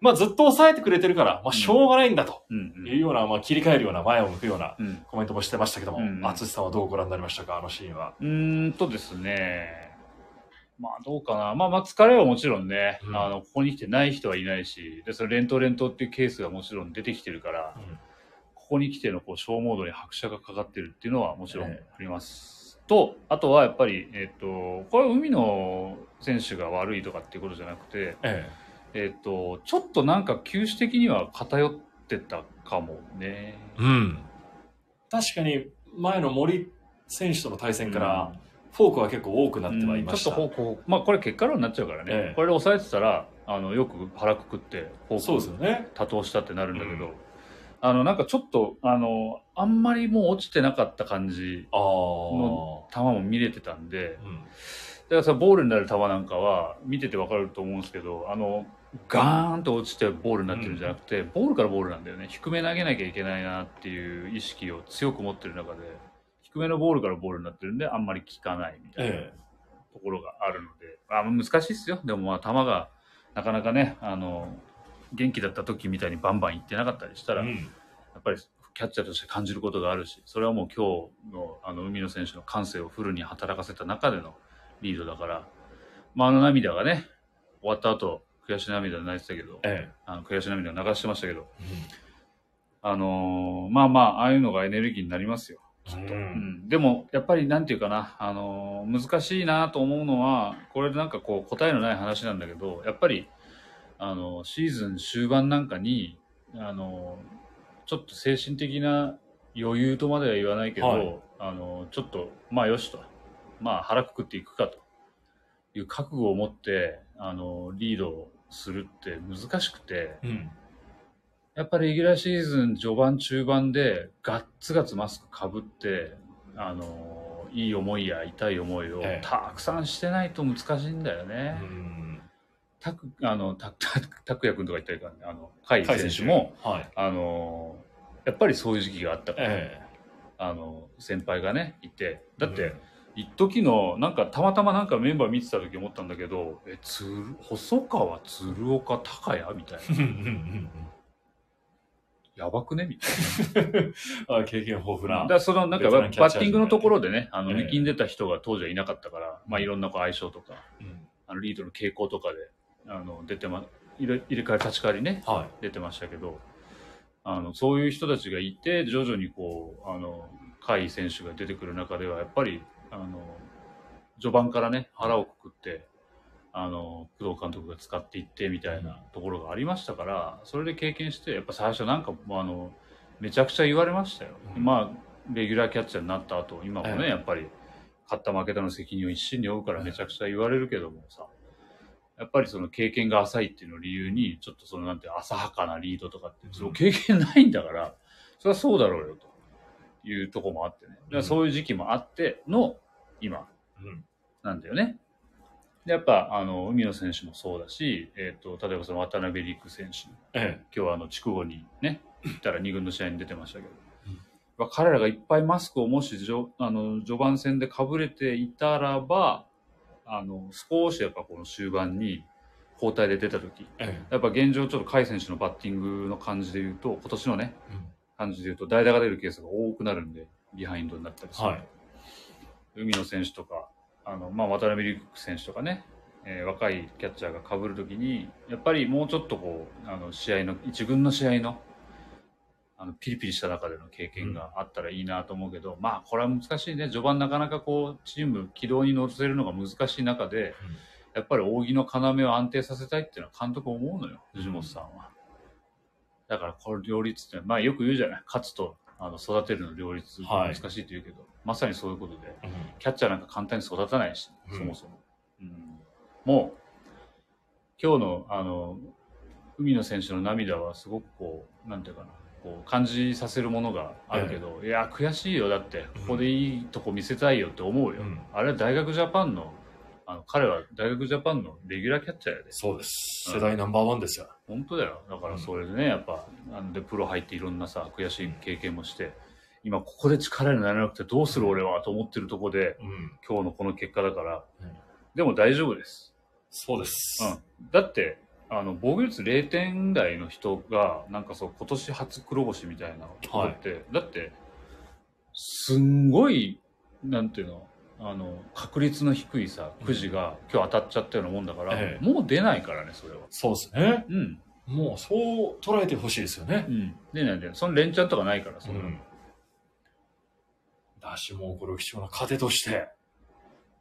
Speaker 1: まあ、ずっと抑えてくれてるから、まあ、しょうがないんだと
Speaker 3: うん。
Speaker 1: いうような、まあ、切り替えるような、前を向くような
Speaker 3: うん。
Speaker 1: コメントもしてましたけども、
Speaker 3: うん
Speaker 1: 淳さんはどうご覧になりましたか、あのシーンは？
Speaker 3: うーんとですね。まあどうかな。まあまあ疲れはもちろんね、
Speaker 1: うん
Speaker 3: あの、ここに来てない人はいないし、で、それ連投連投っていうケースがもちろん出てきてるから、ここに来てのこう小モードに拍車がかかってるっていうのはもちろんあ
Speaker 1: え
Speaker 3: ります。と、あとはやっぱり、えっ、と、これは海野選手が悪いとかっていうことじゃなくて、
Speaker 1: え
Speaker 3: えっ、と、ちょっとなんか球種的には偏ってたかもね。
Speaker 1: え。うん。確かに、前の森選手との対戦から、
Speaker 3: うん
Speaker 1: フォークは結構多くなってはいました。
Speaker 3: うんちょっと方向、まあこれ結果論になっちゃうからね、
Speaker 1: ええ
Speaker 3: これで抑えてたらあのよく腹くくってフォ
Speaker 1: そうです
Speaker 3: ーク
Speaker 1: よね。
Speaker 3: 多投したってなるんだけど、
Speaker 1: うん
Speaker 3: あのなんかちょっとあのあんまりもう落ちてなかった感じ
Speaker 1: ああ。
Speaker 3: の球も見れてたんで
Speaker 1: うん
Speaker 3: だからさボールになる球なんかは見ててわかると思うんですけどあのガーンと落ちてボールになってるんじゃなくて、ボールからボールなんだよね低め投げなきゃいけないなっていう意識を強く持ってる中で低めのボールからボールになってるんであんまり効かないみたいな。
Speaker 1: え
Speaker 3: ところがあるので、あ難しいっすよ。でもまあ、球がなかなかね、あの、元気だった時みたいにバンバンいってなかったりしたら、や
Speaker 1: えうん
Speaker 3: っぱりキャッチャーとして感じることがあるし、それはもう今日のあの海野選手の感性をフルに働かせた中でのリードだから、まあ、あの涙がね、終わった後、悔し涙で泣いてたけど、
Speaker 1: え
Speaker 3: あの悔し涙流してましたけど、
Speaker 1: え。
Speaker 3: あのーまあまあ、ああいうのがエネルギーになりますよ。
Speaker 1: う
Speaker 3: うん。ん、でも、やっぱりなんていうかな、あのー難しいなと思うのは、これでなんかこう答えのない話なんだけど、やっぱり、あのシーズン終盤なんかに、あのちょっと精神的な余裕とまでは言わないけど、
Speaker 1: はい。
Speaker 3: あのちょっと、まあよしと、まあ腹くくっていくかという覚悟を持って、あのリードするって難しくて、
Speaker 1: うん。
Speaker 3: やっぱりレギュラーシーズン序盤中盤でガッツガツマスクかぶって、あのいい思いや痛い思いを
Speaker 1: ええ
Speaker 3: たくさんしてないと難しいんだよね。
Speaker 1: うん。
Speaker 3: たく、あの、た、た、たくやくんとか言ったらいいかね、あの、甲斐選手も、、
Speaker 1: はい。
Speaker 3: あの、やっぱりそういう時期があったから、
Speaker 1: え
Speaker 3: あの、先輩がね、いて、だっ
Speaker 1: え。
Speaker 3: て、一時の、なんか、たまたまなんかメンバー見てた時思ったんだけど、え、つる、細川、鶴岡、高谷？みたいな。やばくね？みたい
Speaker 1: うん。あ経験豊富
Speaker 3: な。
Speaker 1: な。
Speaker 3: だその、なんか、バッティングのところでね、あの、
Speaker 1: ええ
Speaker 3: 力んでた人が当時はいなかったから、まあ、いろんなこう相性とか、
Speaker 1: うん
Speaker 3: あの、リードの傾向とかで、あの、出てま、入れ入れ替え立ち替わりね、
Speaker 1: は
Speaker 3: 出てましたけど、あの、そういう人たちがいて、徐々にこう、あの、甲斐選手が出てくる中では、やっぱり、あの、序盤からね、腹をくくって、あの、工藤監督が使っていってみたいなところがありましたから、それで経験して、やっぱ最初なんかあの、めちゃくちゃ言われましたよ。
Speaker 1: うん。
Speaker 3: まあ、レギュラーキャッチャーになった後、今もね、
Speaker 1: ええ。
Speaker 3: やっぱり、勝った負けたの責任を一身に負うからめちゃくちゃ言われるけどもさ、やっぱりその経験が浅いっていうのを理由に、ちょっとそのなんて浅はかなリードとかって、その経験ないんだから、それはそうだろうよというとこもあってね。だからそういう時期もあっての今
Speaker 1: うん。
Speaker 3: なんだよね。でやっぱ、あの、海野選手もそうだし、えっ、と、例えばその渡辺陸選手、
Speaker 1: え
Speaker 3: 今日はあの、筑後にね、行ったら2軍の試合に出てましたけど、
Speaker 1: うん
Speaker 3: まあ彼らがいっぱいマスクをもしじょあの序盤戦でかぶれていたらば、あの、少しやっぱこの終盤に交代で出た時、
Speaker 1: え。え
Speaker 3: やっぱ現状ちょっと甲斐選手のバッティングの感じで言うと、今年のね、
Speaker 1: え。うん
Speaker 3: 感じで言うと代打が出るケースが多くなるんで、ビハインドになったりする。
Speaker 1: はい。
Speaker 3: 海野選手とか、あの、まあ、渡辺陸選手とかね、えー若いキャッチャーが被るときに、やっぱりもうちょっとこう、あの、試合の、一軍の試合の、あの、ピリピリした中での経験があったらいいなと思うけど、まあ、これは難しいね。序盤なかなかこう、チーム軌道に乗せるのが難しい中で、やっぱり扇の要を安定させたいっていうのは監督思うのよ、藤本さんは。だから、これ両立って、まあよく言うじゃない。勝つと、あの、育てるの両立
Speaker 1: はい
Speaker 3: 難しいって言うけど、まさにそういうことで、
Speaker 1: うん
Speaker 3: キャッチャーなんか簡単に育たないし、
Speaker 1: うん
Speaker 3: そもそも。うんもう、今日の、あの、海野選手の涙はすごくこう、なんていうかな、こう感じさせるものがあるけど、いや、悔しいよ。だって、ここでいいとこ見せたいよって思うよ。
Speaker 1: うん
Speaker 3: あれは大学ジャパンの、あの彼は大学ジャパンのレギュラーキャッチャーやで。
Speaker 1: そうです。世代ナンバーワンですよ。
Speaker 3: 本当だよ。だからそれでね、やっぱ、なんでプロ入っていろんなさ、悔しい経験もして、今ここで力になれなくてどうする俺はと思ってるとこで、
Speaker 1: うん。
Speaker 3: 今日のこの結果だから、
Speaker 1: うん
Speaker 3: でも大丈夫です。
Speaker 1: そうです。
Speaker 3: うん。だって、あの、防御率0点台の人が、なんかそう、今年初黒星みたいなことって、だって、すんごい、なんていうの、あの、確率の低いさ、くじが今日当たっちゃったようなもんだから、
Speaker 1: ええ
Speaker 3: もう出ないからね、それは。
Speaker 1: そうですね。
Speaker 3: うん。
Speaker 1: もうそう捉えてほしいですよね
Speaker 3: う。ん。出ないで、その連チャンとかないから、それは。
Speaker 1: うん。だしもうこれを貴重な糧として、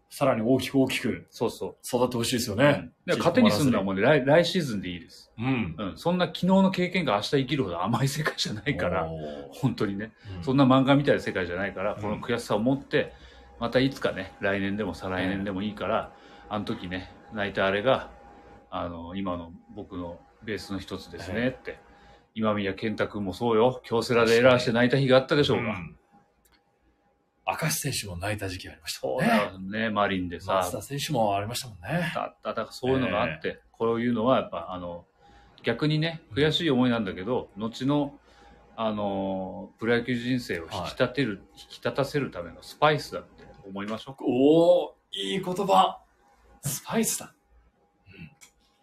Speaker 1: さらに大きく大きく
Speaker 3: そうそう。
Speaker 1: 育ってほしいですよ
Speaker 3: うん
Speaker 1: ね。
Speaker 3: で糧にすんのはもうね来来シーズンでいいです。
Speaker 1: うん。
Speaker 3: うん。そんな昨日の経験が明日生きるほど甘い世界じゃないから、本当にね。
Speaker 1: うん
Speaker 3: そんな漫画みたいな世界じゃないから、
Speaker 1: うん
Speaker 3: この悔しさを持って、またいつかね、来年でも再来年でもいいから、あの時ね、泣いたあれが、あの、今の僕のベースの一つですねって。今宮健太君もそうよ。京セラでエラーして泣いた日があったでしょうが。
Speaker 1: ん明石選手も泣いた時期ありましたも
Speaker 3: そ
Speaker 1: んね。
Speaker 3: うだよね、マリンでさ
Speaker 1: 松。田選手もありましたもんね。
Speaker 3: だった、だからそういうのがあって、こういうのはやっぱ、あの、逆にね、悔しい思いなんだけど、後の、あの、プロ野球人生を引き立てる、引き立たせるためのスパイスだって思いましょう。
Speaker 1: おおいい言葉。スパイスだ。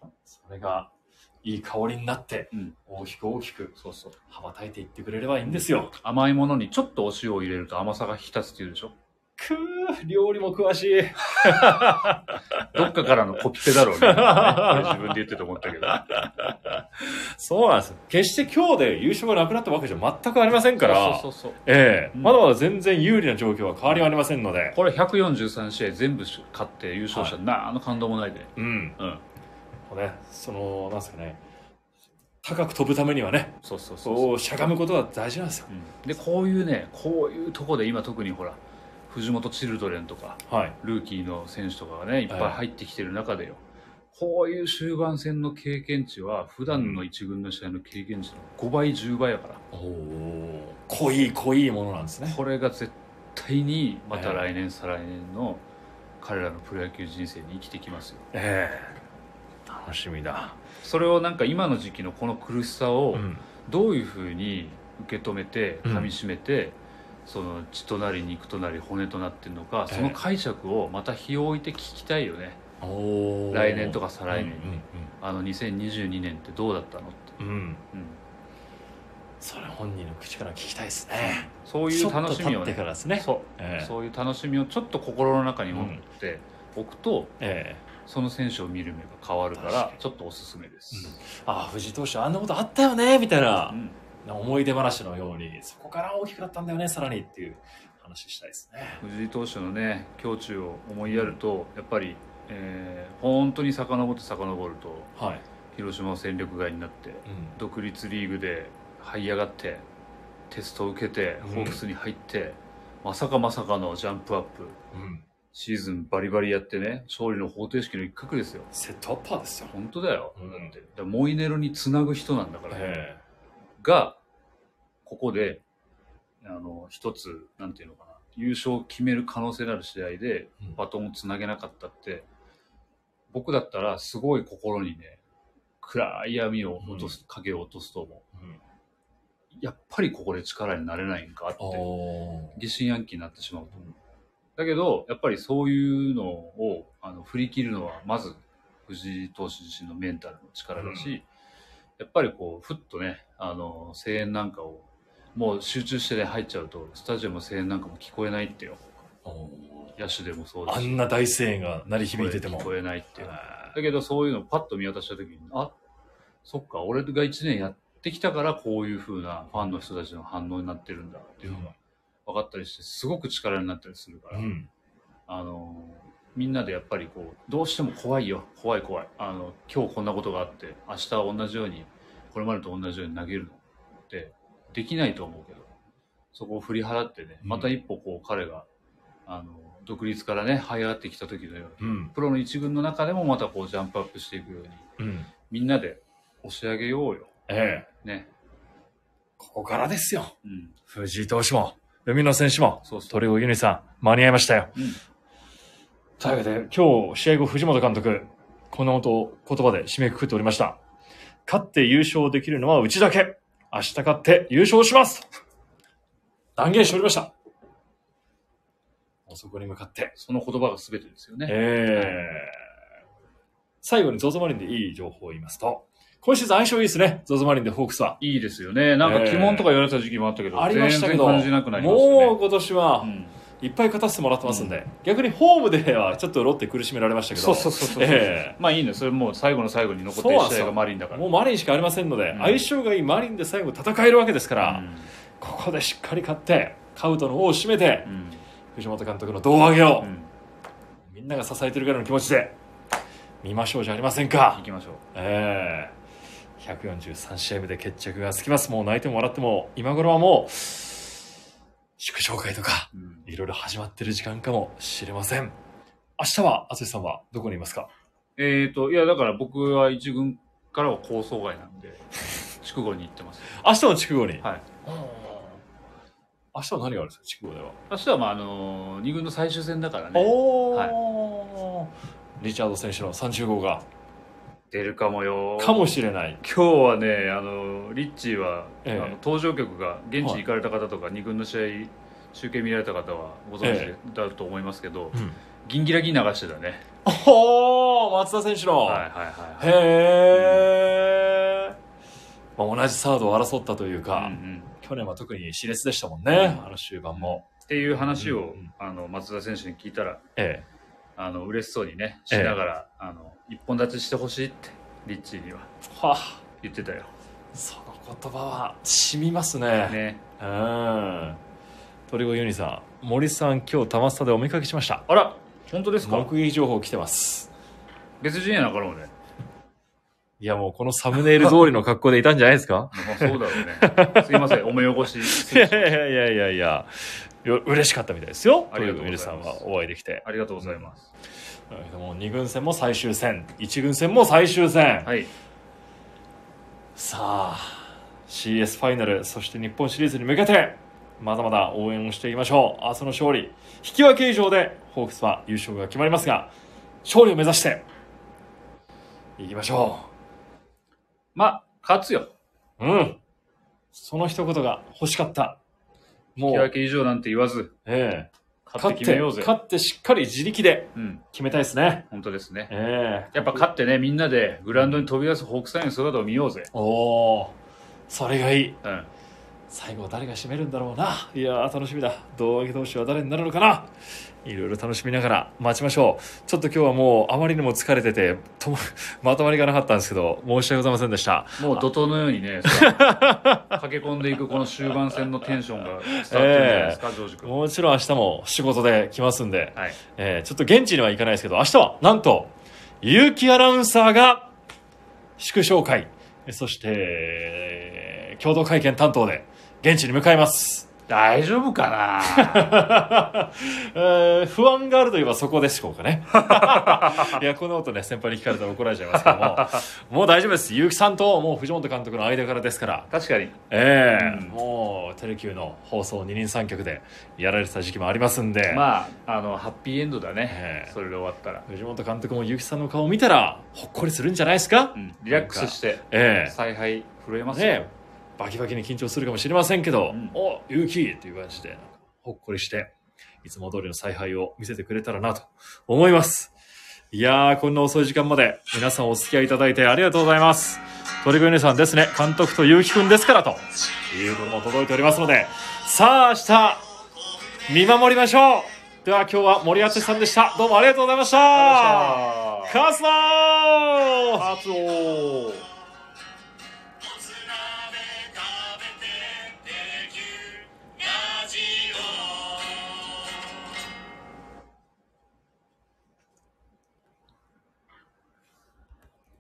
Speaker 1: うん。それが、いい香りになって、
Speaker 3: うん
Speaker 1: 大きく大きく
Speaker 3: そうそう。
Speaker 1: 羽ばたいていってくれればいいんですよ。
Speaker 3: 甘いものにちょっとお塩を入れると甘さが引き立つっていうでしょ
Speaker 1: くー、料理も詳しい。
Speaker 3: どっかからのコピペだろうね。自分で言ってて思ったけど。
Speaker 1: そうなんです。決して今日で優勝がなくなったわけじゃ全くありませんから、
Speaker 3: そうそうそう。
Speaker 1: ええ
Speaker 3: うん
Speaker 1: まだまだ全然有利な状況は変わりはありませんので、
Speaker 3: これ143試合全部勝って優勝したら、なあの感動もないで。
Speaker 1: うん。
Speaker 3: うん。
Speaker 1: ね、その、なんですかね、高く飛ぶためにはね、
Speaker 3: そうそうそう
Speaker 1: そうしゃがむことが大事なんですよ。
Speaker 3: うんで、こういうね、こういうとこで今特にほら、藤本チルドレンとか、
Speaker 1: はい。
Speaker 3: ルーキーの選手とかがね、いっぱい入ってきてる中でよ。こういう終盤戦の経験値は、普段の一軍の試合の経験値の5倍、10倍やから。
Speaker 1: おお濃い濃いものなんですね。
Speaker 3: これが絶対にまた来年、再来年の彼らのプロ野球人生に生きてきますよ
Speaker 1: ええ楽しみだ。
Speaker 3: それをなんか今の時期のこの苦しさを
Speaker 1: うん。
Speaker 3: どういうふうに受け止めて
Speaker 1: うん
Speaker 3: 噛みしめて、その血となり肉となり骨となってるのか、
Speaker 1: ええ。
Speaker 3: その解釈をまた日を置いて聞きたいよね。来年とか再来年に。
Speaker 1: うん
Speaker 3: あの2022年ってどうだったのって、
Speaker 1: うん。うん。うん。
Speaker 3: うん、
Speaker 1: それ本人の口から聞きたいですね。
Speaker 3: そういう楽しみを
Speaker 1: ちょっと経って
Speaker 3: ね
Speaker 1: からですね。
Speaker 3: そう。
Speaker 1: ええ。
Speaker 3: そういう楽しみをちょっと心の中に持っておくと、
Speaker 1: ええ。
Speaker 3: その選手を見る目が変わるからちょっとおすすめです、
Speaker 1: ああ、藤井投手あんなことあったよね、みたいな。
Speaker 3: う、ん
Speaker 1: 思い出話のように、そこから大きくなったんだよね、さらにっていう話したいですね。
Speaker 3: 藤井投手のね胸中を思いやるとやっぱり、えー本当に遡って遡ると
Speaker 1: はい。
Speaker 3: 広島を戦力外になって
Speaker 1: うん。
Speaker 3: 独立リーグで這い上がってテストを受けて
Speaker 1: うん
Speaker 3: ホークスに入って、まさかまさかのジャンプアップ
Speaker 1: うん。
Speaker 3: シーズンバリバリやってね勝利の方程式の一角ですよ
Speaker 1: セットアッパーですよ。
Speaker 3: 本当だよ、
Speaker 1: うん
Speaker 3: だってモイネロにつなぐ人なんだから、
Speaker 1: え
Speaker 3: がここであの一つなんていうのかな。優勝を決める可能性のある試合で
Speaker 1: うん。
Speaker 3: バトンをつなげなかったって、僕だったらすごい心にね暗い闇を落とす、影を落とすと思う。
Speaker 1: えうん。
Speaker 3: やっぱりここで力になれないんかって疑心暗鬼になってしまうと思う。だけどやっぱりそういうのをあの振り切るのはまず藤井投手自身のメンタルの力だし、やっぱりこうふっとねあの声援なんかをもう集中してね入っちゃうとスタジアムの声援なんかも聞こえないってよ。野手でもそうだ
Speaker 1: あ
Speaker 3: し
Speaker 1: んな大声援が鳴り響いてても。
Speaker 3: 聞こえないっていう
Speaker 1: あ
Speaker 3: だけどそういうのをパッと見渡した時にあそっか俺が1年やってきたからこういう風なファンの人たちの反応になってるんだっていうのが分かったりしてすごく力になったりするから、
Speaker 1: ーうん。
Speaker 3: あのみんなでやっぱりこうどうしても怖いよ。怖い怖い。あの今日こんなことがあって明日は同じようにこれまでと同じように投げるのってできないと思うけどそこを振り払ってね
Speaker 1: うん。
Speaker 3: また一歩こう彼があの独立からね這い上がってきた時のように
Speaker 1: うん。
Speaker 3: プロの一軍の中でもまたこうジャンプアップしていくように
Speaker 1: うん。
Speaker 3: みんなで押し上げようよ。
Speaker 1: ええ。
Speaker 3: ね。
Speaker 1: ここからですよ。
Speaker 3: うん。
Speaker 1: 藤井投手も、海野選手も、
Speaker 3: そうそう。
Speaker 1: 鳥越ユニさん、間に合いましたよ。
Speaker 3: うん
Speaker 1: というわけで、今日、試合後、藤本監督、こんなことを言葉で締めくくっておりました。勝って優勝できるのはうちだけ。明日勝って優勝します断言しておりました。そこに向かって。
Speaker 3: その言葉が全てですよね
Speaker 1: えー、最後に ZOZO マリンでいい情報を言いますと、今シーズン相性いいですね、ZOZO マリンでホークスは。
Speaker 3: いいですよねなんか鬼門とか言われた時期もあったけど、
Speaker 1: ありましたけど、
Speaker 3: 全然感じなくなりましたね
Speaker 1: もう今年は、
Speaker 3: うん
Speaker 1: いっぱい勝たせてもらってますんで、逆にホームではちょっとロッテ苦しめられましたけど、
Speaker 3: そうそうそうそう、
Speaker 1: え
Speaker 3: まあいいねそれもう最後の最後に残ってる試合がマリンだから。
Speaker 1: もうマリンしかありませんので、
Speaker 3: うん。
Speaker 1: 相性がいいマリンで最後戦えるわけですから、
Speaker 3: うん。
Speaker 1: ここでしっかり勝って、カウトの王を締めて、
Speaker 3: うん。
Speaker 1: 藤本監督の胴上げを、
Speaker 3: うん。
Speaker 1: みんなが支えてるぐらいの気持ちで、見ましょうじゃありませんか。
Speaker 3: 行。きましょう。
Speaker 1: ええ。143試合目で決着がつきます。もう泣いても笑っても、今頃はもう、祝勝会とか、
Speaker 3: うん。
Speaker 1: いろいろ始まってる時間かもしれません。明日は、淳さんはどこにいますか？
Speaker 3: えーといやだから僕は一軍からは構想外なんで 筑後に行ってます。
Speaker 1: 明日の筑後に？
Speaker 3: はい。
Speaker 1: 明日は何があるんですか、筑後では？
Speaker 3: 明日はまああの二軍の最終戦だからね。
Speaker 1: おー、リチャード選手の30号が、
Speaker 3: 出るかもよ。
Speaker 1: かもしれない。
Speaker 3: 今日はねあのリッチーは、
Speaker 1: ええ。
Speaker 3: あの登場曲が現地行かれた方とか、二軍の試合集計見られた方はご存知
Speaker 1: え
Speaker 3: だと思いますけど、
Speaker 1: うん。
Speaker 3: ギンギラギン流してたね。
Speaker 1: おー、松田選手の。
Speaker 3: はいはいはいはい。
Speaker 1: へまあ、同じサードを争ったという
Speaker 3: うんう
Speaker 1: か、
Speaker 3: ん。
Speaker 1: 去年は特に熾烈でしたもんね、あの終盤も。
Speaker 3: っていう話を、
Speaker 1: うんうん
Speaker 3: あの松田選手に聞いたら
Speaker 1: え
Speaker 3: あの嬉しそうにねしながら、あの一本立ちしてほしいってリッチーには
Speaker 1: え。はあ、
Speaker 3: 言ってたよ。
Speaker 1: その言葉は染みますね。
Speaker 3: ね。
Speaker 1: うん。鳥越ユニさん、森さん、今日玉スタでお見かけしました。
Speaker 3: あら本当ですか？
Speaker 1: 目撃情報来てます。
Speaker 3: 別人やなからもね。
Speaker 1: いや、もうこのサムネイル通りの格好でいたんじゃないですか？
Speaker 3: まあ、そうだろうね。すいません、お目汚し。
Speaker 1: いやいやいやいや、よ嬉しかったみたいですよ。
Speaker 3: ありがとうございます
Speaker 1: さんはお会いできて。
Speaker 3: ありがとうございます。
Speaker 1: もう2軍戦も最終戦、1軍戦も最終戦。
Speaker 3: はい。
Speaker 1: さあ CS ファイナルそして日本シリーズに向けてまだまだ応援をしていきましょう明日の勝利引き分け以上でホークスは優勝が決まりますが勝利を目指していきましょ
Speaker 3: まあ、勝つよ。
Speaker 1: ううんその一言が欲しかったも
Speaker 3: 引き分
Speaker 1: う、
Speaker 3: け以上なんて言わず、
Speaker 1: ええ。
Speaker 3: 勝って決めようぜ。
Speaker 1: 勝ってしっかり自力で
Speaker 3: うん、
Speaker 1: 決めたいですね。
Speaker 3: 本当ですね。
Speaker 1: ええ。
Speaker 3: やっぱ勝ってね、みんなでグラウンドに飛び出すホークスタインの姿を見ようぜ。
Speaker 1: おおそれがいい。
Speaker 3: うん。
Speaker 1: 最後誰が締めるんだろうな。いやー楽しみだ。胴上げ投手は誰になるのかないろいろ楽しみながら待ちましょうちょっと今日はもうあまりにも疲れててとも まとまりがなかったんですけど申し訳ございませんでした
Speaker 3: もう怒涛のようにね、さ駆け込んでいくこの終盤戦のテンションが伝わってるんじゃないですか、ジョージ君。
Speaker 1: もちろん明日も仕事で来ますんで、
Speaker 3: はい。
Speaker 1: えーちょっと現地には行かないですけど明日はなんと結城アナウンサーが祝勝会えそしてえー共同会見担当で現地に向かいます
Speaker 3: 大丈夫かな？
Speaker 1: えー不安があるといえばそこでしょうかね。いや、この音ね、先輩に聞かれたら怒られちゃいますけども、もう大丈夫です。結城さんともう藤本監督の間柄ですから、
Speaker 3: 確かに。
Speaker 1: ええ
Speaker 3: うん
Speaker 1: もうテレキューの放送二人三脚でやられてた時期もありますんで、
Speaker 3: まあ、あの、ハッピーエンドだね
Speaker 1: え。え
Speaker 3: それで終わったら。
Speaker 1: 藤本監督も結城さんの顔を見たら、ほっこりするんじゃないですか、
Speaker 3: うん。リラックスして、
Speaker 1: ええ
Speaker 3: 采配震えますよ。
Speaker 1: ねバキバキに緊張するかもしれませんけど、
Speaker 3: うん。
Speaker 1: お勇気！っていう感じで、ほっこりして、いつも通りの采配を見せてくれたらなと思います。いやー、こんな遅い時間まで皆さんお付き合いいただいてありがとうございます。鳥越姉さんですね、監督と結城くんですからということも届いておりますので、さあ明日、見守りましょう。では今日は森敦さんでした。どうも
Speaker 3: ありがとうございました。
Speaker 1: カースナー
Speaker 3: カツオ